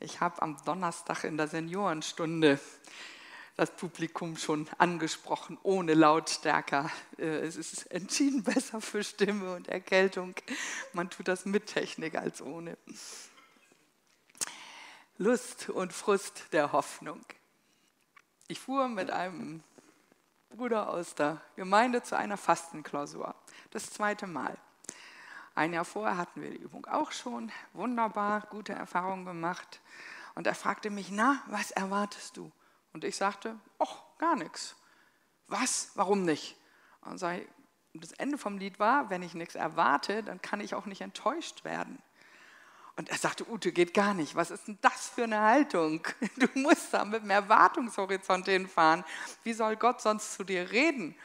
Ich habe am Donnerstag in der Seniorenstunde das Publikum schon angesprochen, ohne Lautstärker. Äh, es ist entschieden besser für Stimme und Erkältung. Man tut das mit Technik als ohne. Lust und Frust der Hoffnung. Ich fuhr mit einem Bruder aus der Gemeinde zu einer Fastenklausur. Das zweite Mal. Ein Jahr vorher hatten wir die Übung auch schon. Wunderbar, gute Erfahrungen gemacht. Und er fragte mich, na, was erwartest du? Und ich sagte, ach, gar nichts. Was? Warum nicht? Und das Ende vom Lied war, wenn ich nichts erwarte, dann kann ich auch nicht enttäuscht werden. Und er sagte, Ute, geht gar nicht. Was ist denn das für eine Haltung? Du musst da mit einem Erwartungshorizont hinfahren. Wie soll Gott sonst zu dir reden?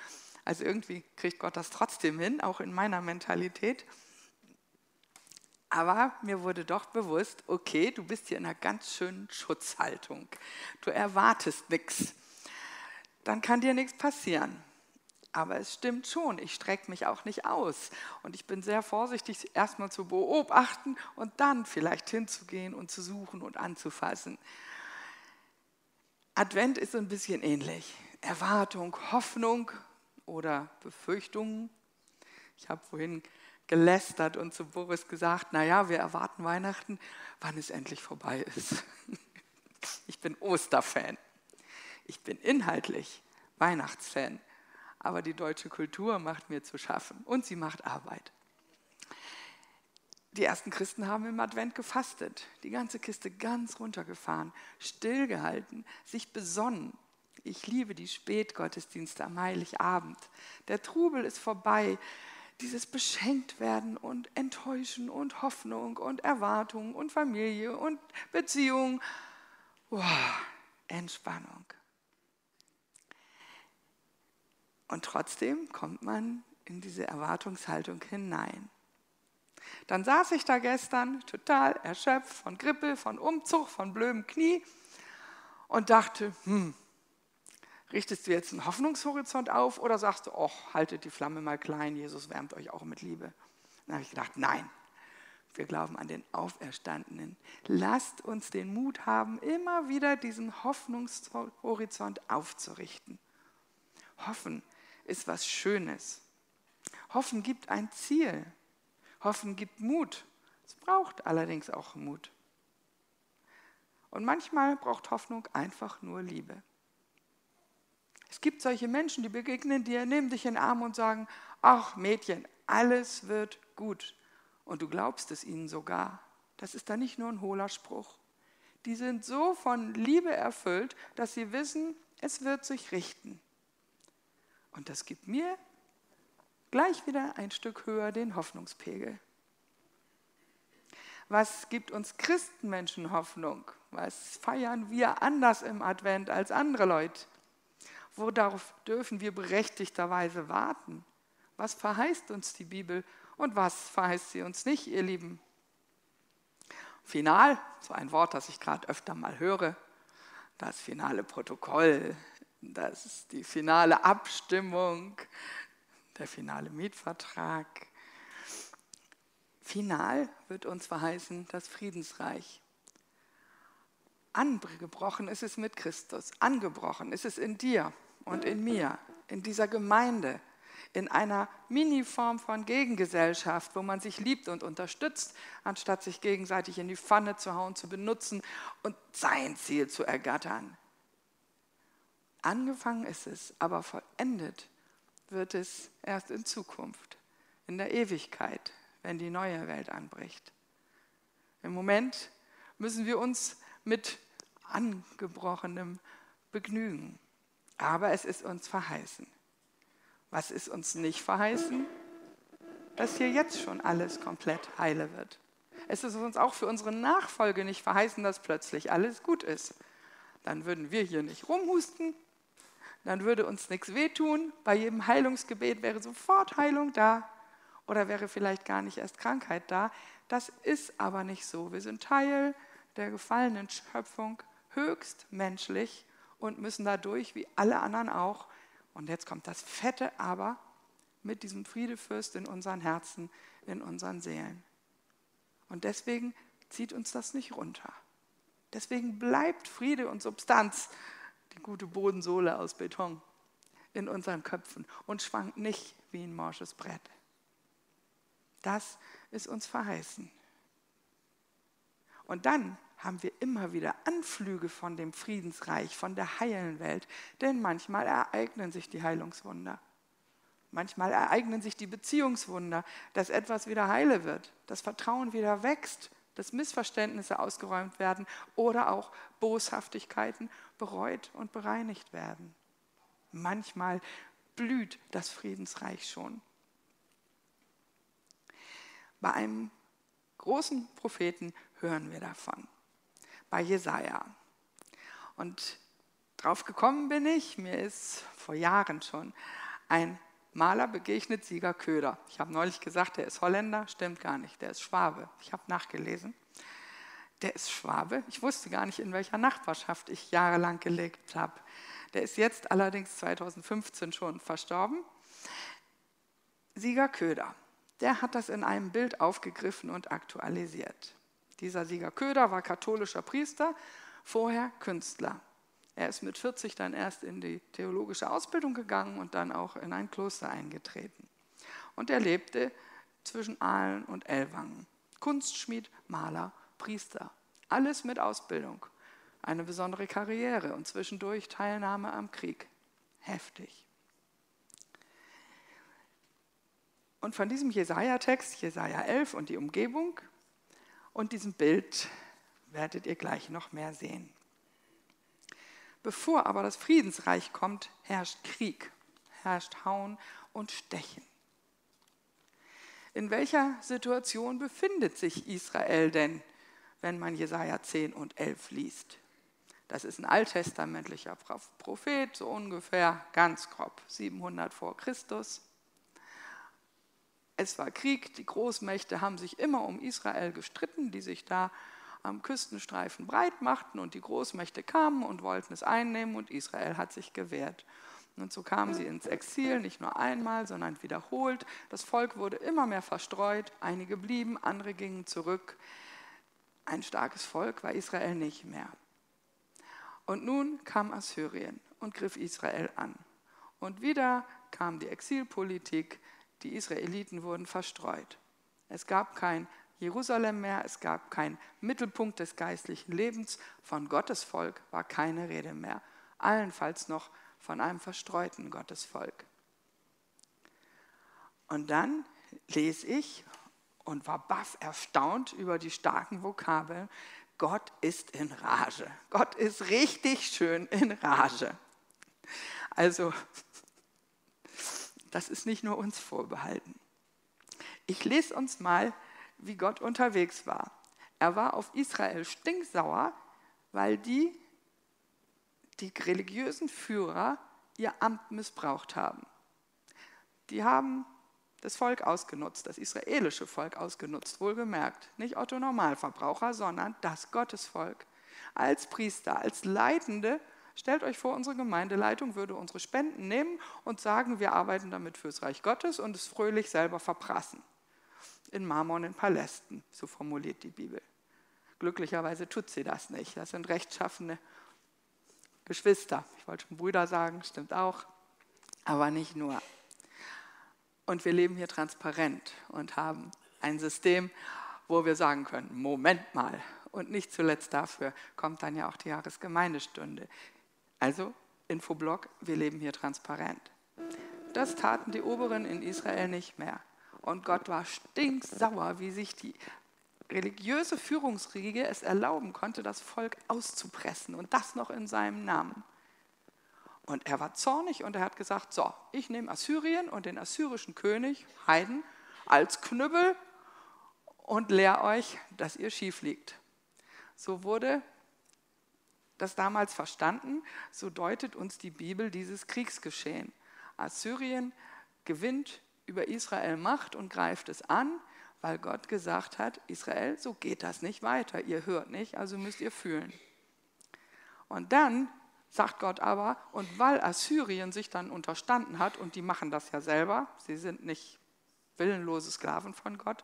Also irgendwie kriegt Gott das trotzdem hin, auch in meiner Mentalität. Aber mir wurde doch bewusst, okay, du bist hier in einer ganz schönen Schutzhaltung. Du erwartest nichts. Dann kann dir nichts passieren. Aber es stimmt schon, ich strecke mich auch nicht aus. Und ich bin sehr vorsichtig, erstmal zu beobachten und dann vielleicht hinzugehen und zu suchen und anzufassen. Advent ist ein bisschen ähnlich. Erwartung, Hoffnung oder Befürchtungen. Ich habe vorhin gelästert und zu Boris gesagt, naja, wir erwarten Weihnachten, wann es endlich vorbei ist. Ich bin Osterfan. Ich bin inhaltlich Weihnachtsfan. Aber die deutsche Kultur macht mir zu schaffen und sie macht Arbeit. Die ersten Christen haben im Advent gefastet, die ganze Kiste ganz runtergefahren, stillgehalten, sich besonnen. Ich liebe die Spätgottesdienste am Heiligabend. Der Trubel ist vorbei dieses Beschenktwerden und Enttäuschen und Hoffnung und Erwartung und Familie und Beziehung. Wow, Entspannung. Und trotzdem kommt man in diese Erwartungshaltung hinein. Dann saß ich da gestern total erschöpft von Grippe, von Umzug, von blödem Knie und dachte, hm, Richtest du jetzt einen Hoffnungshorizont auf oder sagst du, oh, haltet die Flamme mal klein, Jesus wärmt euch auch mit Liebe? Dann habe ich gedacht, nein, wir glauben an den Auferstandenen. Lasst uns den Mut haben, immer wieder diesen Hoffnungshorizont aufzurichten. Hoffen ist was Schönes. Hoffen gibt ein Ziel. Hoffen gibt Mut. Es braucht allerdings auch Mut. Und manchmal braucht Hoffnung einfach nur Liebe. Es gibt solche Menschen, die begegnen dir, nehmen dich in den Arm und sagen, ach Mädchen, alles wird gut. Und du glaubst es ihnen sogar. Das ist da nicht nur ein hohler Spruch. Die sind so von Liebe erfüllt, dass sie wissen, es wird sich richten. Und das gibt mir gleich wieder ein Stück höher den Hoffnungspegel. Was gibt uns Christenmenschen Hoffnung? Was feiern wir anders im Advent als andere Leute? Worauf dürfen wir berechtigterweise warten? Was verheißt uns die Bibel und was verheißt sie uns nicht, ihr Lieben? Final, so ein Wort, das ich gerade öfter mal höre, das finale Protokoll, das ist die finale Abstimmung, der finale Mietvertrag. Final wird uns verheißen das Friedensreich. Angebrochen ist es mit Christus, angebrochen ist es in dir und in mir, in dieser Gemeinde, in einer Mini-Form von Gegengesellschaft, wo man sich liebt und unterstützt, anstatt sich gegenseitig in die Pfanne zu hauen, zu benutzen und sein Ziel zu ergattern. Angefangen ist es, aber vollendet wird es erst in Zukunft, in der Ewigkeit, wenn die neue Welt anbricht. Im Moment müssen wir uns mit angebrochenem begnügen. Aber es ist uns verheißen. Was ist uns nicht verheißen? Dass hier jetzt schon alles komplett heile wird. Es ist uns auch für unsere Nachfolge nicht verheißen, dass plötzlich alles gut ist. Dann würden wir hier nicht rumhusten, dann würde uns nichts wehtun. Bei jedem Heilungsgebet wäre sofort Heilung da oder wäre vielleicht gar nicht erst Krankheit da. Das ist aber nicht so. Wir sind Teil der gefallenen Schöpfung, höchst menschlich und müssen dadurch, wie alle anderen auch, und jetzt kommt das fette Aber, mit diesem Friedefürst in unseren Herzen, in unseren Seelen. Und deswegen zieht uns das nicht runter. Deswegen bleibt Friede und Substanz, die gute Bodensohle aus Beton, in unseren Köpfen und schwankt nicht wie ein morsches Brett. Das ist uns verheißen. Und dann haben wir immer wieder Anflüge von dem Friedensreich, von der heilen Welt, denn manchmal ereignen sich die Heilungswunder. Manchmal ereignen sich die Beziehungswunder, dass etwas wieder heile wird, das Vertrauen wieder wächst, dass Missverständnisse ausgeräumt werden oder auch Boshaftigkeiten bereut und bereinigt werden. Manchmal blüht das Friedensreich schon. Bei einem großen Propheten hören wir davon, bei Jesaja. Und drauf gekommen bin ich, mir ist vor Jahren schon ein Maler begegnet Sieger Köder. Ich habe neulich gesagt, der ist Holländer, stimmt gar nicht, der ist Schwabe. Ich habe nachgelesen. Der ist Schwabe. Ich wusste gar nicht, in welcher Nachbarschaft ich jahrelang gelebt habe. Der ist jetzt allerdings 2015 schon verstorben. Sieger Köder, der hat das in einem Bild aufgegriffen und aktualisiert. Dieser Sieger Köder war katholischer Priester, vorher Künstler. Er ist mit 40 dann erst in die theologische Ausbildung gegangen und dann auch in ein Kloster eingetreten. Und er lebte zwischen Aalen und Ellwangen. Kunstschmied, Maler, Priester. Alles mit Ausbildung. Eine besondere Karriere und zwischendurch Teilnahme am Krieg. Heftig. Und von diesem Jesaja-Text, Jesaja 11 und die Umgebung und diesem Bild werdet ihr gleich noch mehr sehen. Bevor aber das Friedensreich kommt, herrscht Krieg, herrscht Hauen und Stechen. In welcher Situation befindet sich Israel denn, wenn man Jesaja 10 und 11 liest? Das ist ein alttestamentlicher Prophet, so ungefähr ganz grob 700 vor Christus. Es war Krieg, die Großmächte haben sich immer um Israel gestritten, die sich da am Küstenstreifen breit machten und die Großmächte kamen und wollten es einnehmen und Israel hat sich gewehrt. Und so kamen sie ins Exil, nicht nur einmal, sondern wiederholt. Das Volk wurde immer mehr verstreut, einige blieben, andere gingen zurück. Ein starkes Volk war Israel nicht mehr. Und nun kam Assyrien und griff Israel an. Und wieder kam die Exilpolitik, die Israeliten wurden verstreut. Es gab kein Jerusalem mehr, es gab keinen Mittelpunkt des geistlichen Lebens, von Gottes Volk war keine Rede mehr, allenfalls noch von einem verstreuten Gottesvolk. Und dann lese ich und war baff erstaunt über die starken Vokabeln. Gott ist in Rage. Gott ist richtig schön in Rage. Also, das ist nicht nur uns vorbehalten. Ich lese uns mal wie Gott unterwegs war. Er war auf Israel stinksauer, weil die, die religiösen Führer ihr Amt missbraucht haben. Die haben das Volk ausgenutzt, das israelische Volk ausgenutzt, wohlgemerkt. Nicht Otto Normalverbraucher, sondern das Gottesvolk. Als Priester, als Leitende, stellt euch vor, unsere Gemeindeleitung würde unsere Spenden nehmen und sagen, wir arbeiten damit fürs Reich Gottes und es fröhlich selber verprassen in marmornen Palästen, so formuliert die Bibel. Glücklicherweise tut sie das nicht. Das sind rechtschaffene Geschwister. Ich wollte schon Brüder sagen, stimmt auch, aber nicht nur. Und wir leben hier transparent und haben ein System, wo wir sagen können, Moment mal. Und nicht zuletzt dafür kommt dann ja auch die Jahresgemeindestunde. Also Infoblog, wir leben hier transparent. Das taten die Oberen in Israel nicht mehr. Und Gott war stinksauer, wie sich die religiöse Führungsriege es erlauben konnte, das Volk auszupressen und das noch in seinem Namen. Und er war zornig und er hat gesagt, so, ich nehme Assyrien und den assyrischen König, Heiden, als Knüppel und lehr euch, dass ihr schief liegt. So wurde das damals verstanden, so deutet uns die Bibel dieses Kriegsgeschehen. Assyrien gewinnt über Israel Macht und greift es an, weil Gott gesagt hat, Israel, so geht das nicht weiter. Ihr hört nicht, also müsst ihr fühlen. Und dann sagt Gott aber, und weil Assyrien sich dann unterstanden hat, und die machen das ja selber, sie sind nicht willenlose Sklaven von Gott,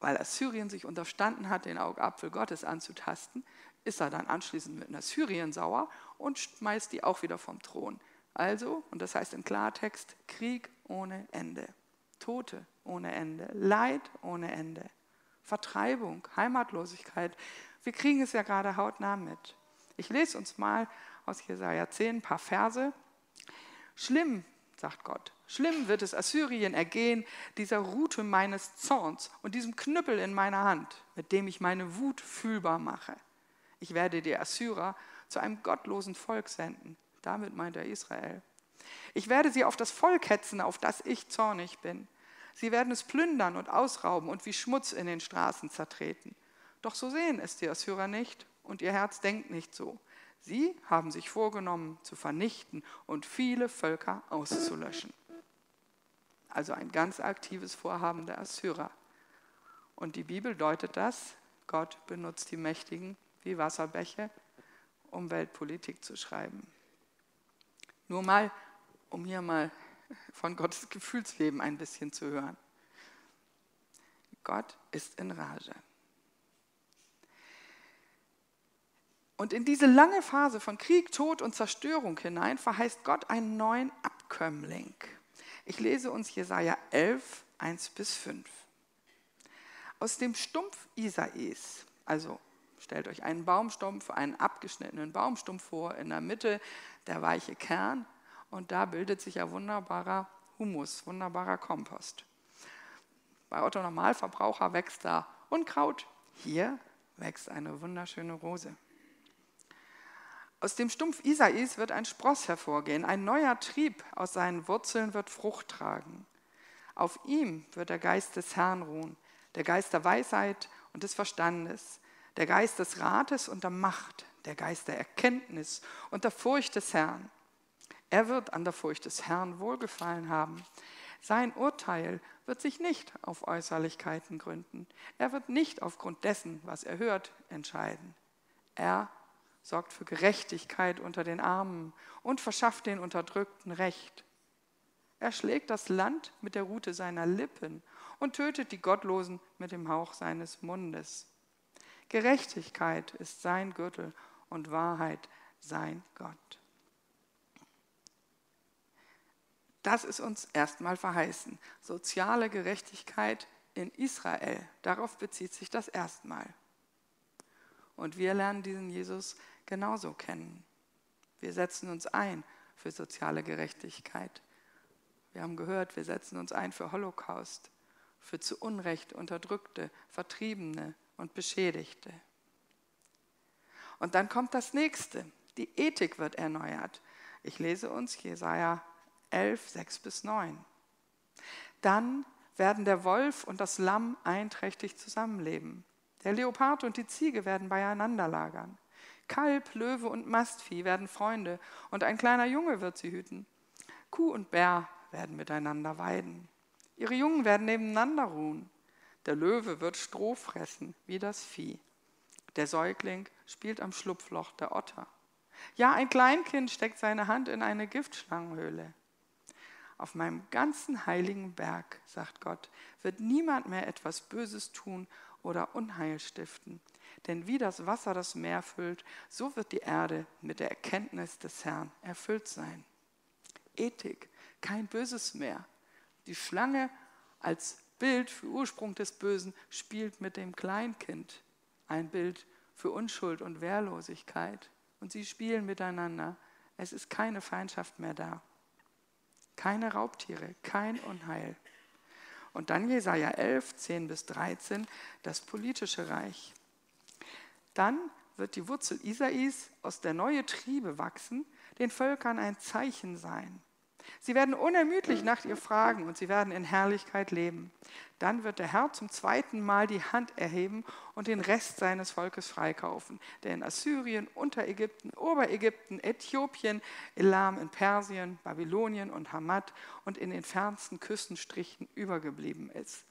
weil Assyrien sich unterstanden hat, den Augapfel Gottes anzutasten, ist er dann anschließend mit einer Syrien sauer und schmeißt die auch wieder vom Thron. Also, und das heißt im Klartext, Krieg ohne Ende, Tote ohne Ende, Leid ohne Ende, Vertreibung, Heimatlosigkeit. Wir kriegen es ja gerade hautnah mit. Ich lese uns mal aus Jesaja 10 ein paar Verse. Schlimm, sagt Gott, schlimm wird es Assyrien ergehen, dieser Rute meines Zorns und diesem Knüppel in meiner Hand, mit dem ich meine Wut fühlbar mache. Ich werde die Assyrer zu einem gottlosen Volk senden. Damit meint er Israel. Ich werde sie auf das Volk hetzen, auf das ich zornig bin. Sie werden es plündern und ausrauben und wie Schmutz in den Straßen zertreten. Doch so sehen es die Assyrer nicht und ihr Herz denkt nicht so. Sie haben sich vorgenommen, zu vernichten und viele Völker auszulöschen. Also ein ganz aktives Vorhaben der Assyrer. Und die Bibel deutet das, Gott benutzt die Mächtigen wie Wasserbäche, um Weltpolitik zu schreiben. Nur mal, um hier mal von Gottes Gefühlsleben ein bisschen zu hören. Gott ist in Rage. Und in diese lange Phase von Krieg, Tod und Zerstörung hinein verheißt Gott einen neuen Abkömmling. Ich lese uns Jesaja 11, 1 bis 5. Aus dem Stumpf Isais, also stellt euch einen Baumstumpf, einen abgeschnittenen Baumstumpf vor, in der Mitte der weiche Kern und da bildet sich ja wunderbarer Humus, wunderbarer Kompost. Bei Otto Normalverbraucher wächst da Unkraut, hier wächst eine wunderschöne Rose. Aus dem Stumpf Isais wird ein Spross hervorgehen, ein neuer Trieb aus seinen Wurzeln wird Frucht tragen. Auf ihm wird der Geist des Herrn ruhen, der Geist der Weisheit und des Verstandes, der Geist des Rates und der Macht, der Geist der Erkenntnis und der Furcht des Herrn. Er wird an der Furcht des Herrn wohlgefallen haben. Sein Urteil wird sich nicht auf Äußerlichkeiten gründen. Er wird nicht aufgrund dessen, was er hört, entscheiden. Er sorgt für Gerechtigkeit unter den Armen und verschafft den Unterdrückten Recht. Er schlägt das Land mit der Rute seiner Lippen und tötet die Gottlosen mit dem Hauch seines Mundes. Gerechtigkeit ist sein Gürtel und Wahrheit sein Gott. Das ist uns erstmal verheißen. Soziale Gerechtigkeit in Israel, darauf bezieht sich das erstmal. Und wir lernen diesen Jesus genauso kennen. Wir setzen uns ein für soziale Gerechtigkeit. Wir haben gehört, wir setzen uns ein für Holocaust, für zu Unrecht Unterdrückte, Vertriebene und Beschädigte. Und dann kommt das nächste. Die Ethik wird erneuert. Ich lese uns Jesaja 11, 6 bis 9. Dann werden der Wolf und das Lamm einträchtig zusammenleben. Der Leopard und die Ziege werden beieinander lagern. Kalb, Löwe und Mastvieh werden Freunde und ein kleiner Junge wird sie hüten. Kuh und Bär werden miteinander weiden. Ihre Jungen werden nebeneinander ruhen. Der Löwe wird Stroh fressen wie das Vieh. Der Säugling spielt am Schlupfloch der Otter. Ja, ein Kleinkind steckt seine Hand in eine Giftschlangenhöhle. Auf meinem ganzen heiligen Berg, sagt Gott, wird niemand mehr etwas Böses tun oder Unheil stiften. Denn wie das Wasser das Meer füllt, so wird die Erde mit der Erkenntnis des Herrn erfüllt sein. Ethik, kein Böses mehr. Die Schlange als Bild für Ursprung des Bösen spielt mit dem Kleinkind. Ein Bild für Unschuld und Wehrlosigkeit. Und sie spielen miteinander. Es ist keine Feindschaft mehr da. Keine Raubtiere, kein Unheil. Und dann Jesaja 11, 10 bis 13, das politische Reich. Dann wird die Wurzel Isais aus der neue Triebe wachsen, den Völkern ein Zeichen sein. Sie werden unermüdlich nach ihr fragen und sie werden in Herrlichkeit leben. Dann wird der Herr zum zweiten Mal die Hand erheben und den Rest seines Volkes freikaufen, der in Assyrien, Unterägypten, Oberägypten, Äthiopien, Elam in Persien, Babylonien und Hamad und in den fernsten Küstenstrichen übergeblieben ist.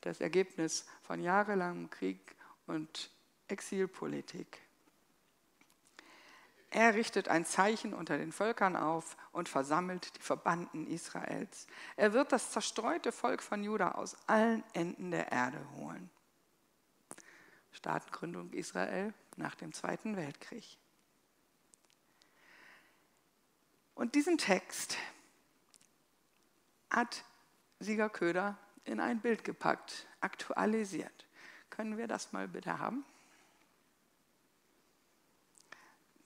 Das Ergebnis von jahrelangem Krieg und Exilpolitik. Er richtet ein Zeichen unter den Völkern auf und versammelt die Verbannten Israels. Er wird das zerstreute Volk von Juda aus allen Enden der Erde holen. Staatengründung Israel nach dem Zweiten Weltkrieg. Und diesen Text hat Sieger Köder in ein Bild gepackt, aktualisiert. Können wir das mal bitte haben?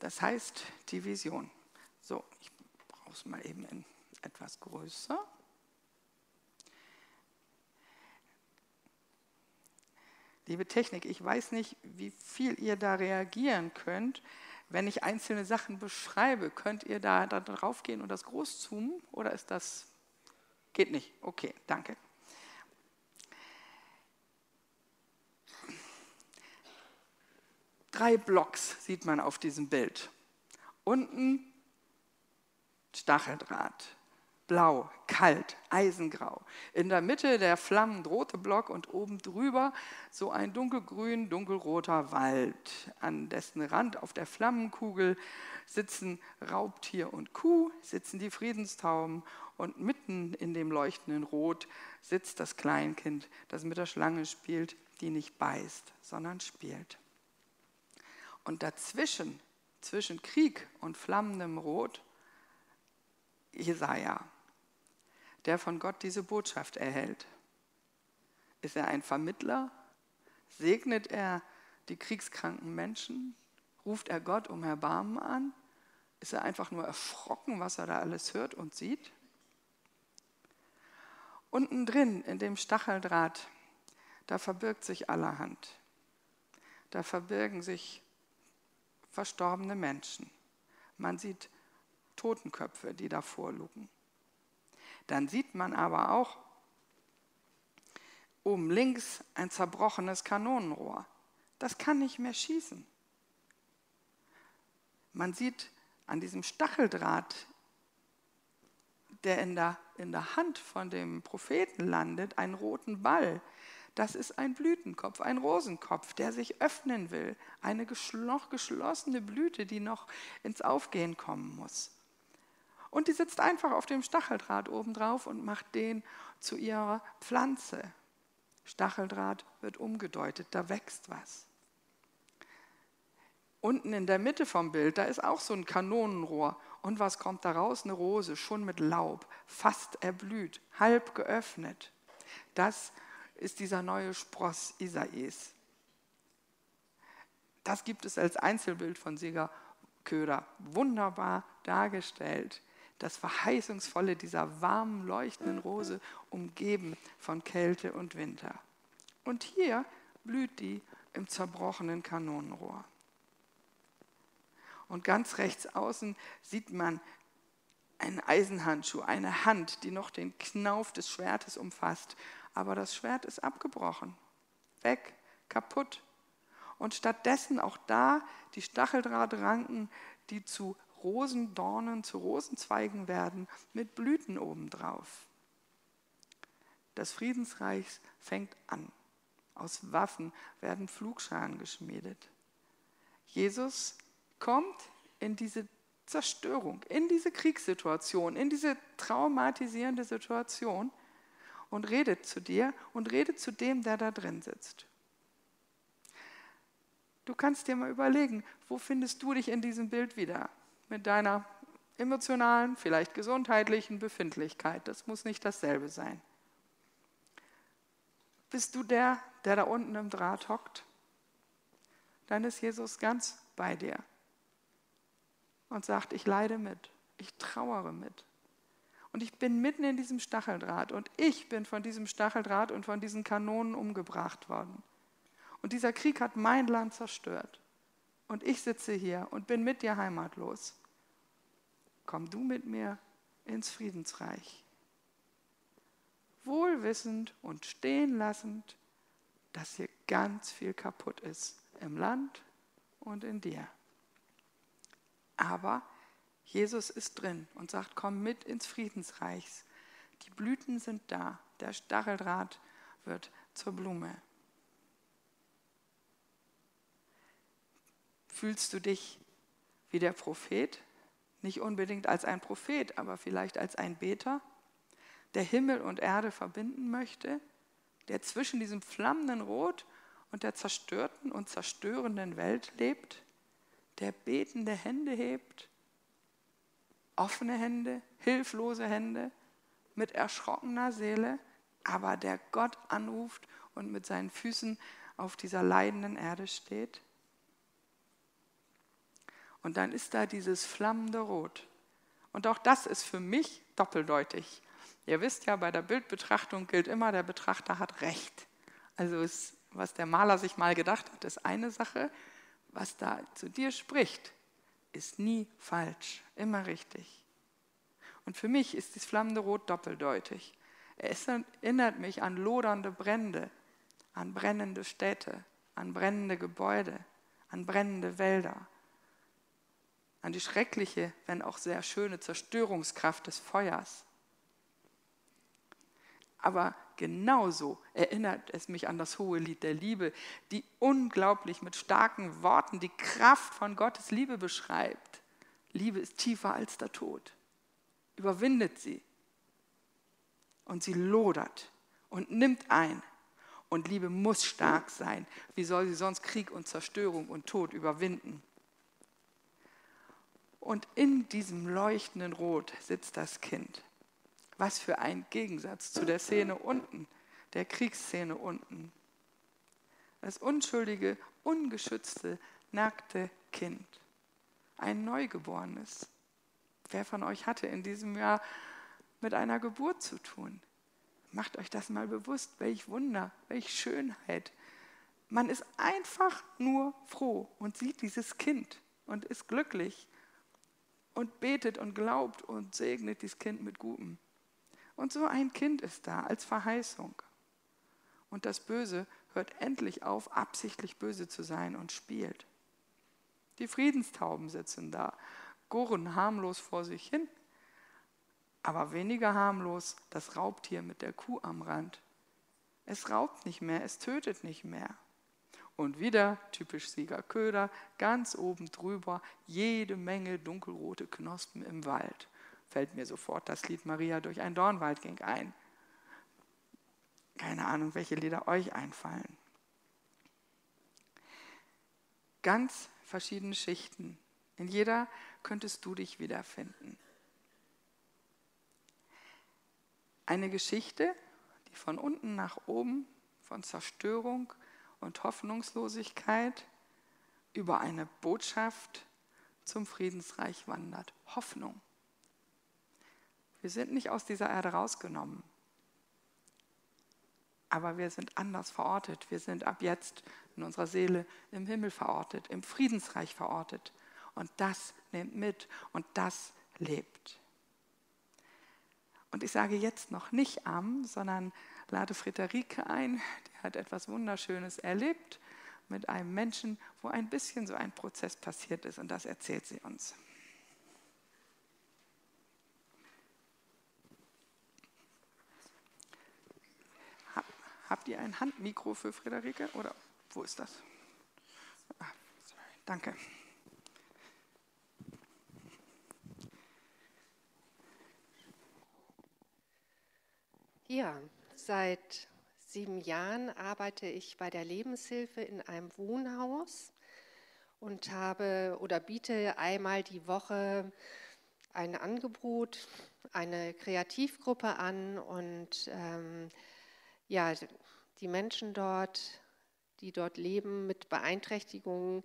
Das heißt die Vision. So, ich brauche es mal eben in etwas größer. Liebe Technik, ich weiß nicht, wie viel ihr da reagieren könnt. Wenn ich einzelne Sachen beschreibe, könnt ihr da, da drauf gehen und das groß zoomen? Oder ist das. Geht nicht? Okay, danke. Drei Blocks sieht man auf diesem Bild. Unten Stacheldraht, blau, kalt, eisengrau. In der Mitte der flammend rote Block und oben drüber so ein dunkelgrün, dunkelroter Wald. An dessen Rand auf der Flammenkugel sitzen Raubtier und Kuh, sitzen die Friedenstauben und mitten in dem leuchtenden Rot sitzt das Kleinkind, das mit der Schlange spielt, die nicht beißt, sondern spielt. Und dazwischen, zwischen Krieg und flammendem Rot, Jesaja, der von Gott diese Botschaft erhält. Ist er ein Vermittler? Segnet er die kriegskranken Menschen? Ruft er Gott um Erbarmen an? Ist er einfach nur erschrocken, was er da alles hört und sieht? Unten drin, in dem Stacheldraht, da verbirgt sich allerhand. Da verbirgen sich verstorbene Menschen. Man sieht Totenköpfe, die davor lugen. Dann sieht man aber auch oben links ein zerbrochenes Kanonenrohr. Das kann nicht mehr schießen. Man sieht an diesem Stacheldraht, der in der, in der Hand von dem Propheten landet, einen roten Ball. Das ist ein Blütenkopf, ein Rosenkopf, der sich öffnen will. Eine noch geschlossene Blüte, die noch ins Aufgehen kommen muss. Und die sitzt einfach auf dem Stacheldraht obendrauf und macht den zu ihrer Pflanze. Stacheldraht wird umgedeutet, da wächst was. Unten in der Mitte vom Bild, da ist auch so ein Kanonenrohr. Und was kommt da raus? Eine Rose, schon mit Laub, fast erblüht, halb geöffnet. Das ist dieser neue Spross Isais. Das gibt es als Einzelbild von Sieger Köder wunderbar dargestellt das Verheißungsvolle dieser warmen, leuchtenden Rose, umgeben von Kälte und Winter. Und hier blüht die im zerbrochenen Kanonenrohr. Und ganz rechts außen sieht man einen Eisenhandschuh, eine Hand, die noch den Knauf des Schwertes umfasst. Aber das Schwert ist abgebrochen, weg, kaputt. Und stattdessen auch da die Stacheldrahtranken, die zu Rosendornen zu Rosenzweigen werden mit Blüten obendrauf. Das Friedensreich fängt an. Aus Waffen werden Flugscharen geschmiedet. Jesus kommt in diese Zerstörung, in diese Kriegssituation, in diese traumatisierende Situation und redet zu dir und redet zu dem, der da drin sitzt. Du kannst dir mal überlegen, wo findest du dich in diesem Bild wieder? mit deiner emotionalen, vielleicht gesundheitlichen Befindlichkeit. Das muss nicht dasselbe sein. Bist du der, der da unten im Draht hockt? Dann ist Jesus ganz bei dir und sagt, ich leide mit, ich trauere mit. Und ich bin mitten in diesem Stacheldraht und ich bin von diesem Stacheldraht und von diesen Kanonen umgebracht worden. Und dieser Krieg hat mein Land zerstört. Und ich sitze hier und bin mit dir heimatlos komm du mit mir ins Friedensreich. Wohlwissend und stehen lassend, dass hier ganz viel kaputt ist im Land und in dir. Aber Jesus ist drin und sagt, komm mit ins Friedensreich. Die Blüten sind da, der Stacheldraht wird zur Blume. Fühlst du dich wie der Prophet, nicht unbedingt als ein Prophet, aber vielleicht als ein Beter, der Himmel und Erde verbinden möchte, der zwischen diesem flammenden Rot und der zerstörten und zerstörenden Welt lebt, der betende Hände hebt, offene Hände, hilflose Hände, mit erschrockener Seele, aber der Gott anruft und mit seinen Füßen auf dieser leidenden Erde steht? Und dann ist da dieses flammende Rot. Und auch das ist für mich doppeldeutig. Ihr wisst ja, bei der Bildbetrachtung gilt immer, der Betrachter hat Recht. Also ist, was der Maler sich mal gedacht hat, ist eine Sache. Was da zu dir spricht, ist nie falsch, immer richtig. Und für mich ist das flammende Rot doppeldeutig. Es erinnert mich an lodernde Brände, an brennende Städte, an brennende Gebäude, an brennende Wälder, an die schreckliche, wenn auch sehr schöne Zerstörungskraft des Feuers. Aber genauso erinnert es mich an das hohe Lied der Liebe, die unglaublich mit starken Worten die Kraft von Gottes Liebe beschreibt. Liebe ist tiefer als der Tod. Überwindet sie. Und sie lodert und nimmt ein. Und Liebe muss stark sein. Wie soll sie sonst Krieg und Zerstörung und Tod überwinden? Und in diesem leuchtenden Rot sitzt das Kind. Was für ein Gegensatz zu der Szene unten, der Kriegsszene unten. Das unschuldige, ungeschützte, nackte Kind. Ein Neugeborenes. Wer von euch hatte in diesem Jahr mit einer Geburt zu tun? Macht euch das mal bewusst, welch Wunder, welch Schönheit. Man ist einfach nur froh und sieht dieses Kind und ist glücklich und betet und glaubt und segnet dieses Kind mit Gutem. Und so ein Kind ist da als Verheißung. Und das Böse hört endlich auf, absichtlich böse zu sein und spielt. Die Friedenstauben sitzen da, gurren harmlos vor sich hin, aber weniger harmlos das Raubtier mit der Kuh am Rand. Es raubt nicht mehr, es tötet nicht mehr. Und wieder, typisch Siegerköder, ganz oben drüber jede Menge dunkelrote Knospen im Wald fällt mir sofort das Lied Maria durch einen Dornwald ging ein. Keine Ahnung, welche Lieder euch einfallen. Ganz verschiedene Schichten. In jeder könntest du dich wiederfinden. Eine Geschichte, die von unten nach oben, von Zerstörung und Hoffnungslosigkeit über eine Botschaft zum Friedensreich wandert. Hoffnung. Wir sind nicht aus dieser Erde rausgenommen. Aber wir sind anders verortet. Wir sind ab jetzt in unserer Seele im Himmel verortet, im Friedensreich verortet. Und das nimmt mit und das lebt. Und ich sage jetzt noch nicht am, sondern lade Friederike ein, die hat etwas Wunderschönes erlebt mit einem Menschen, wo ein bisschen so ein Prozess passiert ist und das erzählt sie uns. Habt ihr ein Handmikro für Friederike? Oder wo ist das? Ah, sorry, danke. Ja, seit sieben Jahren arbeite ich bei der Lebenshilfe in einem Wohnhaus und habe oder biete einmal die Woche ein Angebot, eine Kreativgruppe an und ähm, ja, die Menschen dort, die dort leben mit Beeinträchtigungen,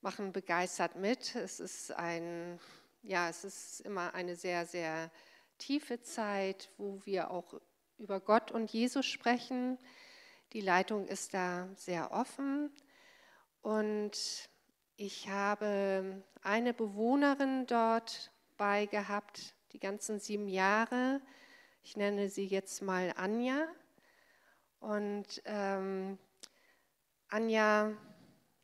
machen begeistert mit. Es ist ein, ja, es ist immer eine sehr, sehr tiefe Zeit, wo wir auch über Gott und Jesus sprechen. Die Leitung ist da sehr offen und ich habe eine Bewohnerin dort bei gehabt, die ganzen sieben Jahre. Ich nenne sie jetzt mal Anja. Und ähm, Anja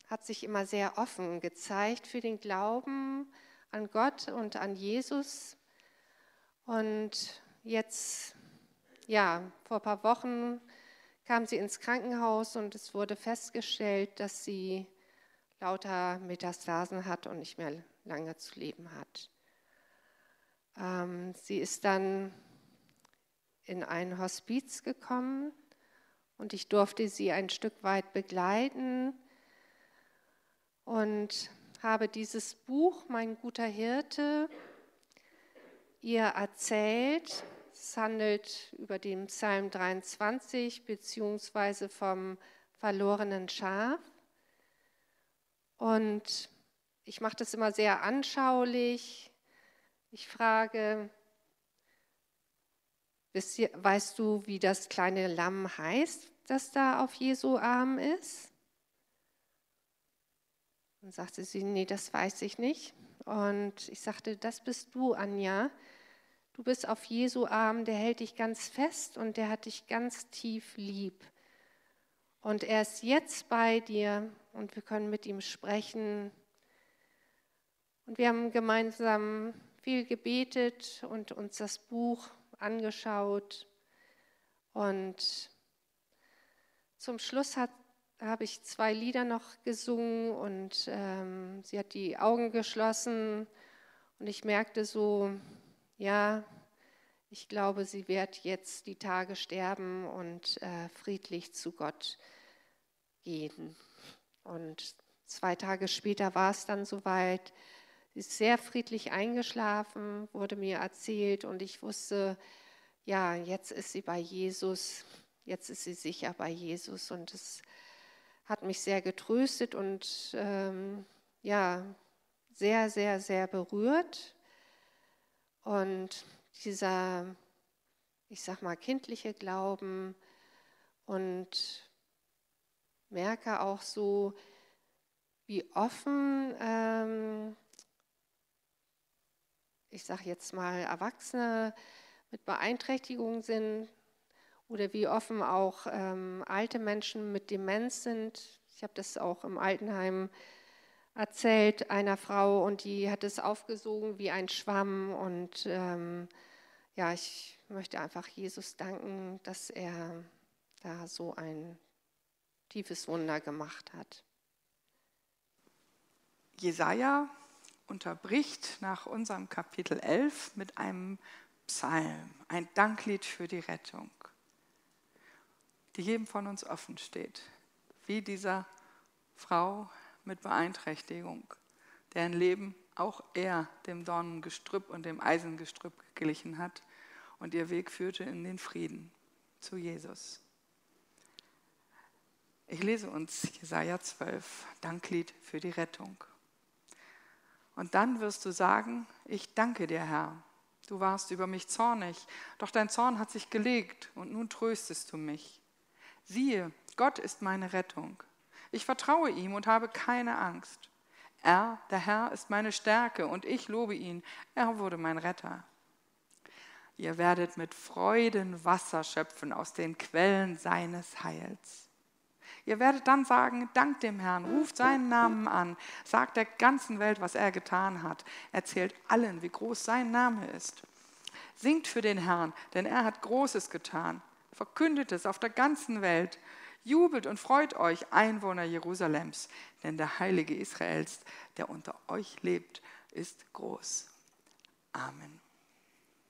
hat sich immer sehr offen gezeigt für den Glauben an Gott und an Jesus. Und jetzt, ja, vor ein paar Wochen kam sie ins Krankenhaus und es wurde festgestellt, dass sie lauter Metastasen hat und nicht mehr lange zu leben hat. Ähm, sie ist dann in ein Hospiz gekommen und ich durfte sie ein Stück weit begleiten und habe dieses Buch, Mein guter Hirte, ihr erzählt. Es handelt über den Psalm 23 beziehungsweise vom verlorenen Schaf. Und ich mache das immer sehr anschaulich. Ich frage, weißt du, wie das kleine Lamm heißt, das da auf Jesu Arm ist? Dann sagte sie, nee, das weiß ich nicht. Und ich sagte, das bist du, Anja. Du bist auf Jesu Arm, der hält dich ganz fest und der hat dich ganz tief lieb. Und er ist jetzt bei dir und wir können mit ihm sprechen. Und wir haben gemeinsam viel gebetet und uns das Buch angeschaut. Und zum Schluss habe ich zwei Lieder noch gesungen und ähm, sie hat die Augen geschlossen und ich merkte so, ja, ich glaube, sie wird jetzt die Tage sterben und äh, friedlich zu Gott gehen. Und zwei Tage später war es dann soweit. Sie ist sehr friedlich eingeschlafen, wurde mir erzählt. Und ich wusste, ja, jetzt ist sie bei Jesus, jetzt ist sie sicher bei Jesus. Und es hat mich sehr getröstet und ähm, ja, sehr, sehr, sehr berührt. Und dieser, ich sag mal, kindliche Glauben und merke auch so, wie offen ähm, ich sage jetzt mal, Erwachsene mit Beeinträchtigungen sind oder wie offen auch ähm, alte Menschen mit Demenz sind. Ich habe das auch im Altenheim erzählt einer Frau und die hat es aufgesogen wie ein Schwamm. Und ähm, ja, ich möchte einfach Jesus danken, dass er da so ein tiefes Wunder gemacht hat. Jesaja unterbricht nach unserem Kapitel 11 mit einem Psalm, ein Danklied für die Rettung, die jedem von uns offen steht, wie dieser Frau mit Beeinträchtigung, deren Leben auch er dem Dornengestrüpp und dem Eisengestrüpp geglichen hat und ihr Weg führte in den Frieden zu Jesus. Ich lese uns Jesaja 12, Danklied für die Rettung. Und dann wirst du sagen, ich danke dir, Herr. Du warst über mich zornig, doch dein Zorn hat sich gelegt und nun tröstest du mich. Siehe, Gott ist meine Rettung. Ich vertraue ihm und habe keine Angst. Er, der Herr, ist meine Stärke und ich lobe ihn. Er wurde mein Retter. Ihr werdet mit Freuden Wasser schöpfen aus den Quellen seines Heils. Ihr werdet dann sagen, dank dem Herrn, ruft seinen Namen an, sagt der ganzen Welt, was er getan hat, erzählt allen, wie groß sein Name ist. Singt für den Herrn, denn er hat Großes getan. Verkündet es auf der ganzen Welt. Jubelt und freut euch, Einwohner Jerusalems, denn der Heilige Israels, der unter euch lebt, ist groß. Amen.